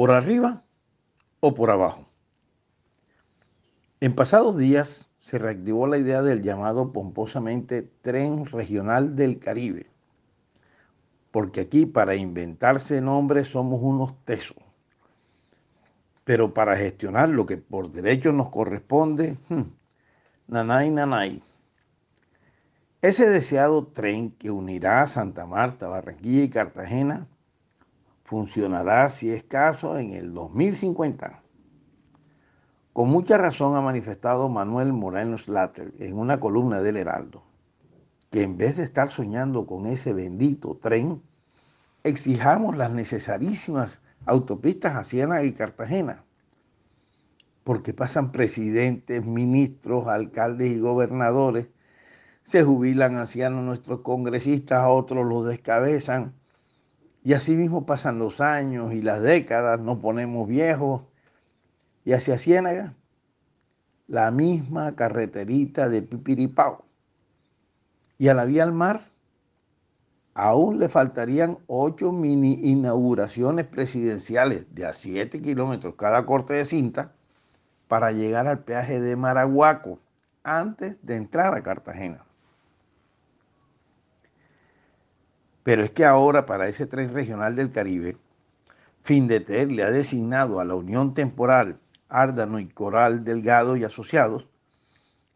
¿Por arriba o por abajo? En pasados días se reactivó la idea del llamado pomposamente Tren Regional del Caribe, porque aquí para inventarse nombres somos unos tesos. Pero para gestionar lo que por derecho nos corresponde, hmm, nanay, nanay. Ese deseado tren que unirá Santa Marta, Barranquilla y Cartagena funcionará, si es caso, en el 2050. Con mucha razón ha manifestado Manuel Moreno Slater en una columna del Heraldo, que en vez de estar soñando con ese bendito tren, exijamos las necesarísimas autopistas a Siena y Cartagena, porque pasan presidentes, ministros, alcaldes y gobernadores, se jubilan ancianos nuestros congresistas, a otros los descabezan, y así mismo pasan los años y las décadas, nos ponemos viejos. Y hacia Ciénaga, la misma carreterita de Pipiripao. Y a la vía al mar, aún le faltarían ocho mini inauguraciones presidenciales de a siete kilómetros cada corte de cinta para llegar al peaje de Maraguaco antes de entrar a Cartagena. Pero es que ahora para ese tren regional del Caribe, Findeter le ha designado a la Unión Temporal Árdano y Coral Delgado y Asociados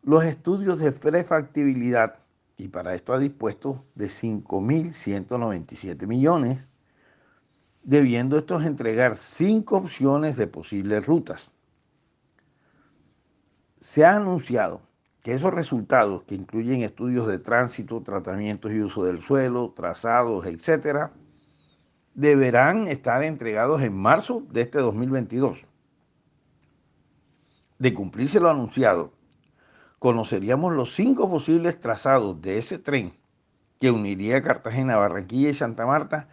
los estudios de prefactibilidad y para esto ha dispuesto de 5.197 millones, debiendo estos entregar cinco opciones de posibles rutas. Se ha anunciado que esos resultados, que incluyen estudios de tránsito, tratamientos y uso del suelo, trazados, etcétera, deberán estar entregados en marzo de este 2022. De cumplirse lo anunciado, conoceríamos los cinco posibles trazados de ese tren que uniría Cartagena, Barranquilla y Santa Marta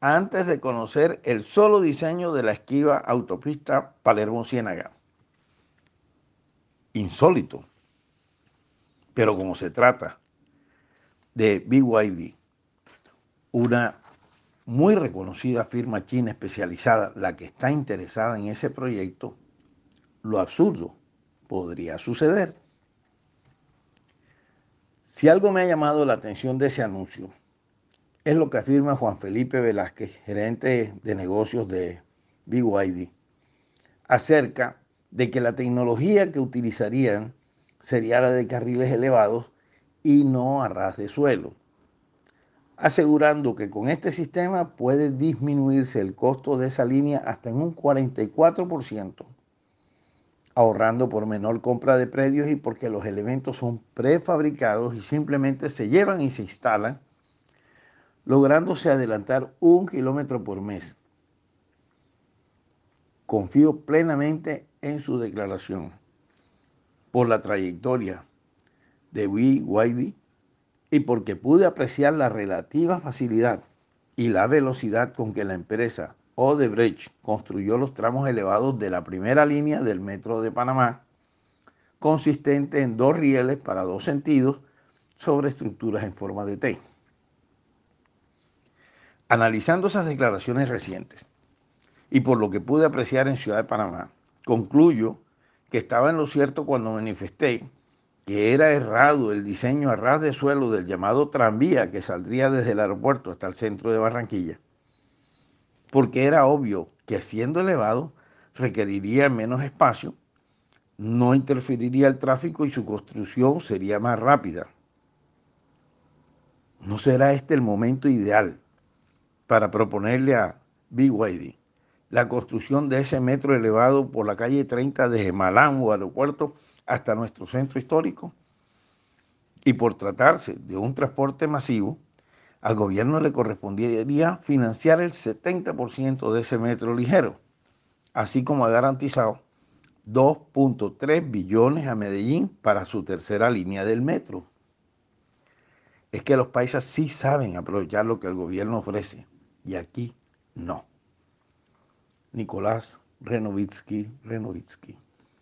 antes de conocer el solo diseño de la esquiva autopista Palermo-Ciénaga. Insólito pero como se trata de BYD, una muy reconocida firma china especializada, la que está interesada en ese proyecto, lo absurdo podría suceder. Si algo me ha llamado la atención de ese anuncio, es lo que afirma Juan Felipe Velázquez, gerente de negocios de BYD, acerca de que la tecnología que utilizarían sería la de carriles elevados y no a ras de suelo, asegurando que con este sistema puede disminuirse el costo de esa línea hasta en un 44%, ahorrando por menor compra de predios y porque los elementos son prefabricados y simplemente se llevan y se instalan, lográndose adelantar un kilómetro por mes. Confío plenamente en su declaración por la trayectoria de BYD y porque pude apreciar la relativa facilidad y la velocidad con que la empresa Odebrecht construyó los tramos elevados de la primera línea del Metro de Panamá, consistente en dos rieles para dos sentidos sobre estructuras en forma de T. Analizando esas declaraciones recientes y por lo que pude apreciar en Ciudad de Panamá, concluyo que estaba en lo cierto cuando manifesté que era errado el diseño a ras de suelo del llamado tranvía que saldría desde el aeropuerto hasta el centro de Barranquilla, porque era obvio que siendo elevado requeriría menos espacio, no interferiría el tráfico y su construcción sería más rápida. ¿No será este el momento ideal para proponerle a BYD la construcción de ese metro elevado por la calle 30 desde Malán o aeropuerto hasta nuestro centro histórico. Y por tratarse de un transporte masivo, al gobierno le correspondería financiar el 70% de ese metro ligero, así como ha garantizado 2.3 billones a Medellín para su tercera línea del metro. Es que los paisas sí saben aprovechar lo que el gobierno ofrece y aquí no. Nicolás Renovický Renovický.